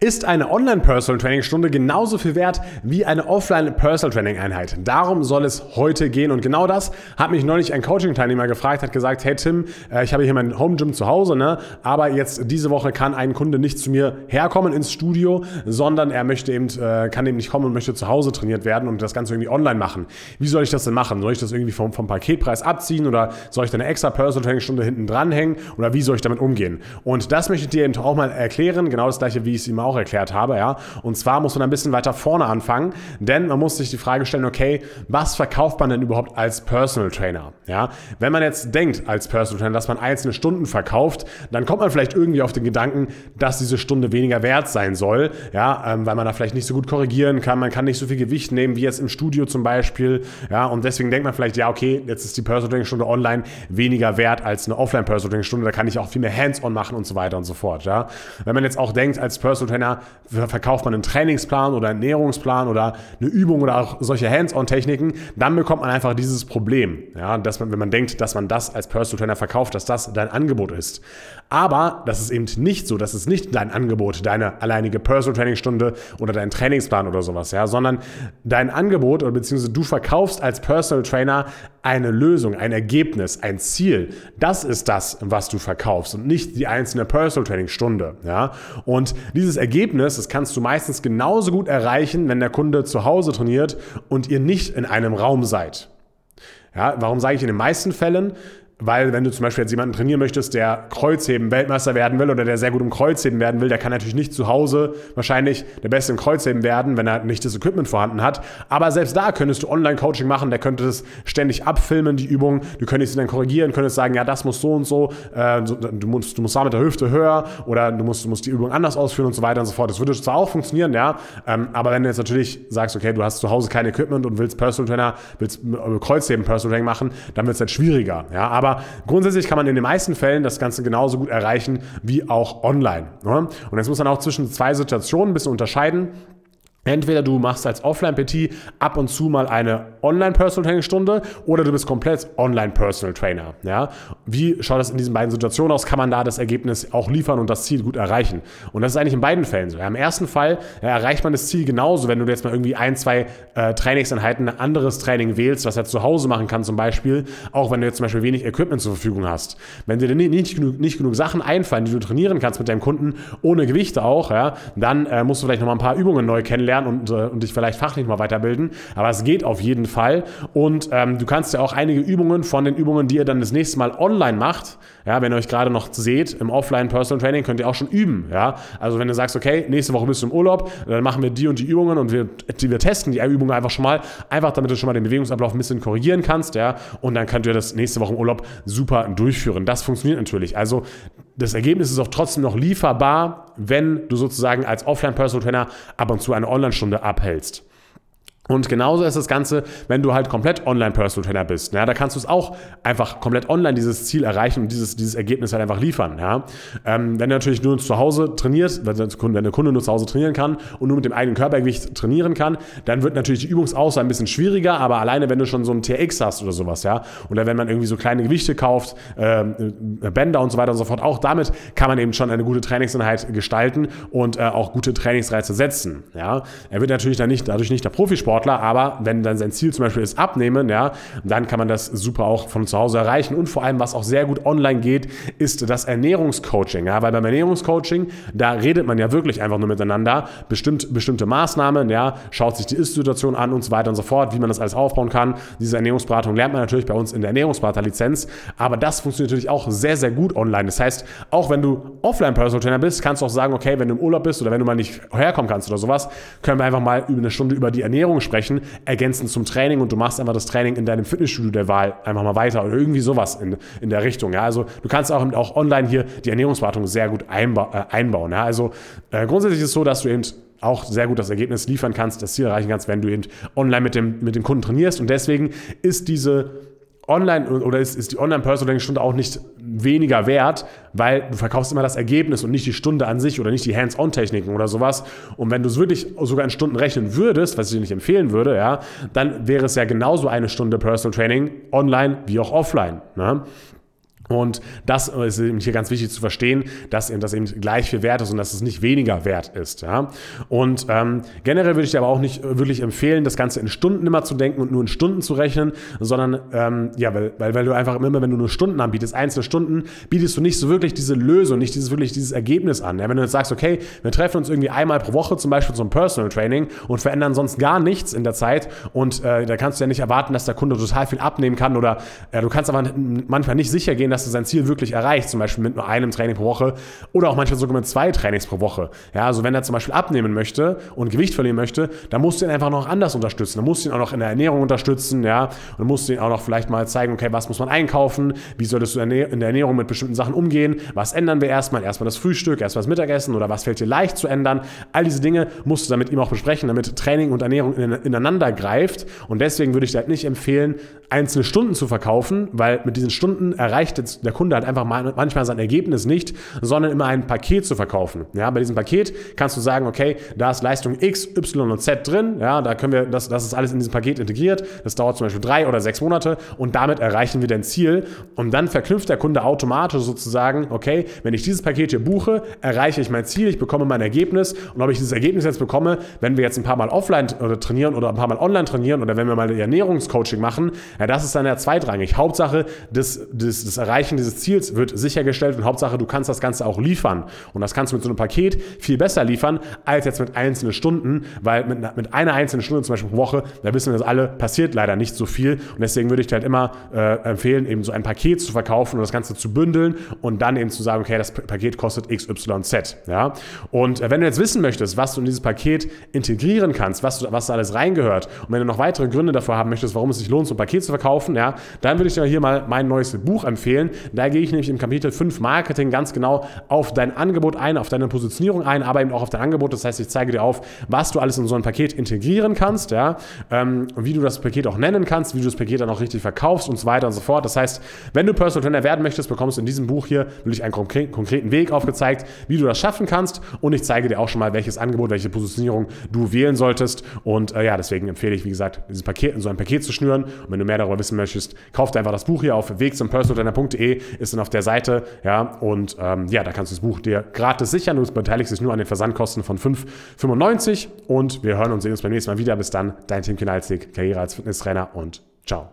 Ist eine Online-Personal-Training-Stunde genauso viel wert wie eine Offline-Personal-Training-Einheit? Darum soll es heute gehen. Und genau das hat mich neulich ein Coaching-Teilnehmer gefragt, hat gesagt, hey Tim, äh, ich habe hier mein Home-Gym zu Hause, ne? aber jetzt diese Woche kann ein Kunde nicht zu mir herkommen ins Studio, sondern er möchte eben, äh, kann eben nicht kommen und möchte zu Hause trainiert werden und das Ganze irgendwie online machen. Wie soll ich das denn machen? Soll ich das irgendwie vom, vom Paketpreis abziehen oder soll ich da eine extra Personal-Training-Stunde hinten dranhängen oder wie soll ich damit umgehen? Und das möchte ich dir eben auch mal erklären, genau das gleiche, wie ich es auch erklärt habe, ja. Und zwar muss man ein bisschen weiter vorne anfangen, denn man muss sich die Frage stellen, okay, was verkauft man denn überhaupt als Personal Trainer, ja? Wenn man jetzt denkt als Personal Trainer, dass man einzelne Stunden verkauft, dann kommt man vielleicht irgendwie auf den Gedanken, dass diese Stunde weniger wert sein soll, ja, ähm, weil man da vielleicht nicht so gut korrigieren kann, man kann nicht so viel Gewicht nehmen wie jetzt im Studio zum Beispiel, ja, und deswegen denkt man vielleicht, ja, okay, jetzt ist die Personal Training Stunde online weniger wert als eine Offline Personal Training Stunde, da kann ich auch viel mehr Hands-on machen und so weiter und so fort, ja. Wenn man jetzt auch denkt als Personal Trainer Trainer verkauft man einen Trainingsplan oder einen Ernährungsplan oder eine Übung oder auch solche Hands-on-Techniken, dann bekommt man einfach dieses Problem, ja, dass man, wenn man denkt, dass man das als Personal Trainer verkauft, dass das dein Angebot ist. Aber das ist eben nicht so, das ist nicht dein Angebot, deine alleinige Personal Training Stunde oder dein Trainingsplan oder sowas, ja, sondern dein Angebot oder beziehungsweise du verkaufst als Personal Trainer eine Lösung, ein Ergebnis, ein Ziel. Das ist das, was du verkaufst und nicht die einzelne Personal Training Stunde, ja. Und dieses Ergebnis, das kannst du meistens genauso gut erreichen, wenn der Kunde zu Hause trainiert und ihr nicht in einem Raum seid. Ja, warum sage ich in den meisten Fällen? Weil wenn du zum Beispiel jetzt jemanden trainieren möchtest, der Kreuzheben Weltmeister werden will oder der sehr gut im Kreuzheben werden will, der kann natürlich nicht zu Hause wahrscheinlich der Beste im Kreuzheben werden, wenn er nicht das Equipment vorhanden hat. Aber selbst da könntest du Online-Coaching machen, der könnte es ständig abfilmen, die Übung. Du könntest ihn dann korrigieren, könntest sagen, ja, das muss so und so, äh, du, musst, du musst da mit der Hüfte höher oder du musst, du musst die Übung anders ausführen und so weiter und so fort. Das würde zwar auch funktionieren, ja, ähm, aber wenn du jetzt natürlich sagst, okay, du hast zu Hause kein Equipment und willst Personal Trainer, willst äh, Kreuzheben Personal Training machen, dann wird es halt schwieriger, ja, aber aber grundsätzlich kann man in den meisten Fällen das Ganze genauso gut erreichen wie auch online. Ne? Und jetzt muss man auch zwischen zwei Situationen ein bisschen unterscheiden. Entweder du machst als Offline-PT ab und zu mal eine Online-Personal-Training-Stunde oder du bist komplett Online-Personal-Trainer. Ja? Wie schaut das in diesen beiden Situationen aus? Kann man da das Ergebnis auch liefern und das Ziel gut erreichen? Und das ist eigentlich in beiden Fällen so. Ja, Im ersten Fall ja, erreicht man das Ziel genauso, wenn du jetzt mal irgendwie ein, zwei äh, Trainingseinheiten ein anderes Training wählst, was er zu Hause machen kann zum Beispiel, auch wenn du jetzt zum Beispiel wenig Equipment zur Verfügung hast. Wenn dir nicht, nicht, genug, nicht genug Sachen einfallen, die du trainieren kannst mit deinem Kunden, ohne Gewichte auch, ja, dann äh, musst du vielleicht noch mal ein paar Übungen neu kennenlernen lernen und, äh, und dich vielleicht fachlich mal weiterbilden. Aber es geht auf jeden Fall. Und ähm, du kannst ja auch einige Übungen von den Übungen, die ihr dann das nächste Mal online macht, ja, wenn ihr euch gerade noch seht im Offline Personal Training, könnt ihr auch schon üben. Ja? Also wenn du sagst, okay, nächste Woche bist du im Urlaub, dann machen wir die und die Übungen und wir, wir testen die Übungen einfach schon mal, einfach damit du schon mal den Bewegungsablauf ein bisschen korrigieren kannst, ja, und dann könnt ihr das nächste Woche im Urlaub super durchführen. Das funktioniert natürlich. Also das Ergebnis ist auch trotzdem noch lieferbar, wenn du sozusagen als Offline-Personal Trainer ab und zu eine Online-Stunde abhältst. Und genauso ist das Ganze, wenn du halt komplett Online-Personal Trainer bist. Ja, da kannst du es auch einfach komplett online dieses Ziel erreichen und dieses, dieses Ergebnis halt einfach liefern. Ja. Ähm, wenn du natürlich nur zu Hause trainierst, wenn der, Kunde, nur zu Hause trainieren kann und nur mit dem eigenen Körpergewicht trainieren kann, dann wird natürlich die Übungsauswahl ein bisschen schwieriger, aber alleine wenn du schon so ein TX hast oder sowas, ja, oder wenn man irgendwie so kleine Gewichte kauft, äh, Bänder und so weiter und so fort, auch damit kann man eben schon eine gute Trainingseinheit gestalten und äh, auch gute Trainingsreize setzen. Ja. Er wird natürlich dann nicht, dadurch nicht der Profisport Sportler, aber wenn dann sein Ziel zum Beispiel ist Abnehmen, ja, dann kann man das super auch von zu Hause erreichen. Und vor allem, was auch sehr gut online geht, ist das Ernährungscoaching. Ja, weil beim Ernährungscoaching, da redet man ja wirklich einfach nur miteinander, bestimmt bestimmte Maßnahmen, ja, schaut sich die Ist-Situation an und so weiter und so fort, wie man das alles aufbauen kann. Diese Ernährungsberatung lernt man natürlich bei uns in der Ernährungsberater-Lizenz, aber das funktioniert natürlich auch sehr, sehr gut online. Das heißt, auch wenn du offline Personal Trainer bist, kannst du auch sagen, okay, wenn du im Urlaub bist oder wenn du mal nicht herkommen kannst oder sowas, können wir einfach mal über eine Stunde über die Ernährung sprechen, ergänzend zum Training und du machst einfach das Training in deinem Fitnessstudio der Wahl einfach mal weiter oder irgendwie sowas in, in der Richtung. Ja? Also du kannst auch, auch online hier die Ernährungsberatung sehr gut einba äh, einbauen. Ja? Also äh, grundsätzlich ist es so, dass du eben auch sehr gut das Ergebnis liefern kannst, das Ziel erreichen kannst, wenn du eben online mit dem, mit dem Kunden trainierst. Und deswegen ist diese online oder ist, ist die Online-Personal-Stunde auch nicht weniger wert, weil du verkaufst immer das Ergebnis und nicht die Stunde an sich oder nicht die Hands-on-Techniken oder sowas. Und wenn du es wirklich sogar in Stunden rechnen würdest, was ich dir nicht empfehlen würde, ja, dann wäre es ja genauso eine Stunde Personal Training online wie auch offline. Ne? Und das ist eben hier ganz wichtig zu verstehen, dass eben das eben gleich viel wert ist und dass es nicht weniger wert ist. Ja? Und ähm, generell würde ich dir aber auch nicht wirklich empfehlen, das Ganze in Stunden immer zu denken und nur in Stunden zu rechnen, sondern ähm, ja, weil, weil, weil du einfach immer, wenn du nur Stunden anbietest, einzelne Stunden, bietest du nicht so wirklich diese Lösung, nicht dieses wirklich dieses Ergebnis an. Ja? Wenn du jetzt sagst, okay, wir treffen uns irgendwie einmal pro Woche zum Beispiel zum Personal Training und verändern sonst gar nichts in der Zeit und äh, da kannst du ja nicht erwarten, dass der Kunde total viel abnehmen kann oder äh, du kannst aber manchmal nicht sicher gehen, dass dass er sein Ziel wirklich erreicht, zum Beispiel mit nur einem Training pro Woche oder auch manchmal sogar mit zwei Trainings pro Woche. Ja, also wenn er zum Beispiel abnehmen möchte und Gewicht verlieren möchte, dann musst du ihn einfach noch anders unterstützen. Dann musst du ihn auch noch in der Ernährung unterstützen, ja, und musst du ihn auch noch vielleicht mal zeigen, okay, was muss man einkaufen, wie solltest du in der Ernährung mit bestimmten Sachen umgehen, was ändern wir erstmal, erstmal das Frühstück, erstmal das Mittagessen oder was fällt dir leicht zu ändern. All diese Dinge musst du dann mit ihm auch besprechen, damit Training und Ernährung ineinander greift und deswegen würde ich dir halt nicht empfehlen, einzelne Stunden zu verkaufen, weil mit diesen Stunden erreicht der Kunde hat einfach manchmal sein Ergebnis nicht, sondern immer ein Paket zu verkaufen. Ja, bei diesem Paket kannst du sagen, okay, da ist Leistung X, Y und Z drin. Ja, da können wir, das, das ist alles in diesem Paket integriert. Das dauert zum Beispiel drei oder sechs Monate und damit erreichen wir dein Ziel. Und dann verknüpft der Kunde automatisch sozusagen, okay, wenn ich dieses Paket hier buche, erreiche ich mein Ziel, ich bekomme mein Ergebnis. Und ob ich dieses Ergebnis jetzt bekomme, wenn wir jetzt ein paar Mal offline trainieren oder ein paar Mal online trainieren oder wenn wir mal Ernährungscoaching machen, ja, das ist dann ja zweitrangig. Hauptsache, das, das, das Erreichen dieses Ziels wird sichergestellt und Hauptsache, du kannst das Ganze auch liefern. Und das kannst du mit so einem Paket viel besser liefern, als jetzt mit einzelnen Stunden, weil mit, mit einer einzelnen Stunde zum Beispiel pro Woche, da wissen wir das alle, passiert leider nicht so viel. Und deswegen würde ich dir halt immer äh, empfehlen, eben so ein Paket zu verkaufen und das Ganze zu bündeln und dann eben zu sagen, okay, das Paket kostet XYZ. Ja? Und äh, wenn du jetzt wissen möchtest, was du in dieses Paket integrieren kannst, was, du, was da alles reingehört und wenn du noch weitere Gründe dafür haben möchtest, warum es sich lohnt, so ein Paket zu verkaufen, ja, dann würde ich dir hier mal mein neues Buch empfehlen. Da gehe ich nämlich im Kapitel 5 Marketing ganz genau auf dein Angebot ein, auf deine Positionierung ein, aber eben auch auf dein Angebot. Das heißt, ich zeige dir auf, was du alles in so ein Paket integrieren kannst, ja, ähm, wie du das Paket auch nennen kannst, wie du das Paket dann auch richtig verkaufst und so weiter und so fort. Das heißt, wenn du Personal Trainer werden möchtest, bekommst du in diesem Buch hier wirklich einen konkreten Weg aufgezeigt, wie du das schaffen kannst. Und ich zeige dir auch schon mal, welches Angebot, welche Positionierung du wählen solltest. Und äh, ja, deswegen empfehle ich, wie gesagt, dieses Paket in so ein Paket zu schnüren. Und wenn du mehr darüber wissen möchtest, kauf einfach das Buch hier auf weg zum personaltrainer.de, ist dann auf der Seite, ja, und ähm, ja, da kannst du das Buch dir gratis sichern. Du beteiligst dich nur an den Versandkosten von 5,95 und wir hören und sehen uns beim nächsten Mal wieder. Bis dann, dein Tim Kinalzig, Karriere als Fitnesstrainer und ciao.